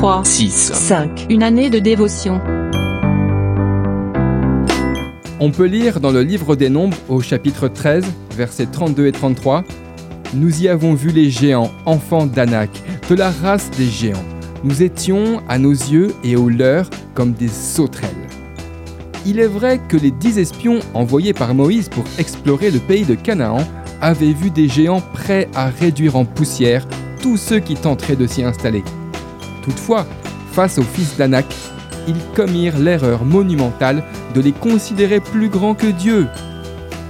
3, 6. 5. Une année de dévotion. On peut lire dans le livre des Nombres au chapitre 13, versets 32 et 33, Nous y avons vu les géants, enfants d'Anak, de la race des géants. Nous étions, à nos yeux et aux leurs, comme des sauterelles. Il est vrai que les dix espions envoyés par Moïse pour explorer le pays de Canaan avaient vu des géants prêts à réduire en poussière tous ceux qui tenteraient de s'y installer. Toutefois, face aux fils d'Anak, ils commirent l'erreur monumentale de les considérer plus grands que Dieu.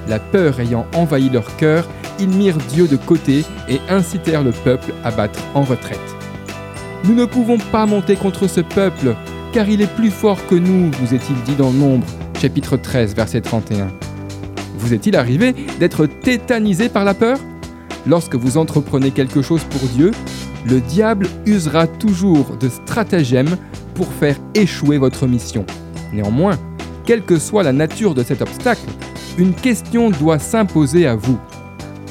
La peur ayant envahi leur cœur, ils mirent Dieu de côté et incitèrent le peuple à battre en retraite. Nous ne pouvons pas monter contre ce peuple, car il est plus fort que nous, vous est-il dit dans Nombre, chapitre 13, verset 31. Vous est-il arrivé d'être tétanisé par la peur? Lorsque vous entreprenez quelque chose pour Dieu, le diable usera toujours de stratagèmes pour faire échouer votre mission. Néanmoins, quelle que soit la nature de cet obstacle, une question doit s'imposer à vous.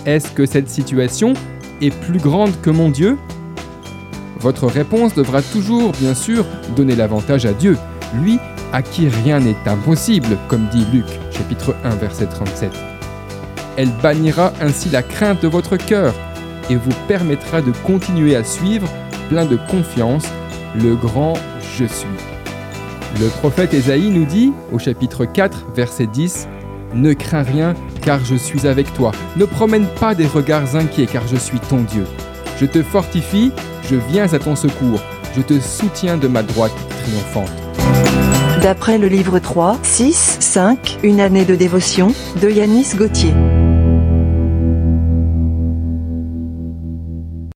Est-ce que cette situation est plus grande que mon Dieu? Votre réponse devra toujours, bien sûr, donner l'avantage à Dieu, lui à qui rien n'est impossible, comme dit Luc, chapitre 1, verset 37. Elle bannira ainsi la crainte de votre cœur et vous permettra de continuer à suivre, plein de confiance, le grand Je suis. Le prophète Ésaïe nous dit, au chapitre 4, verset 10, Ne crains rien, car je suis avec toi. Ne promène pas des regards inquiets, car je suis ton Dieu. Je te fortifie, je viens à ton secours, je te soutiens de ma droite triomphante. D'après le livre 3, 6, 5, Une année de dévotion, de Yanis Gauthier.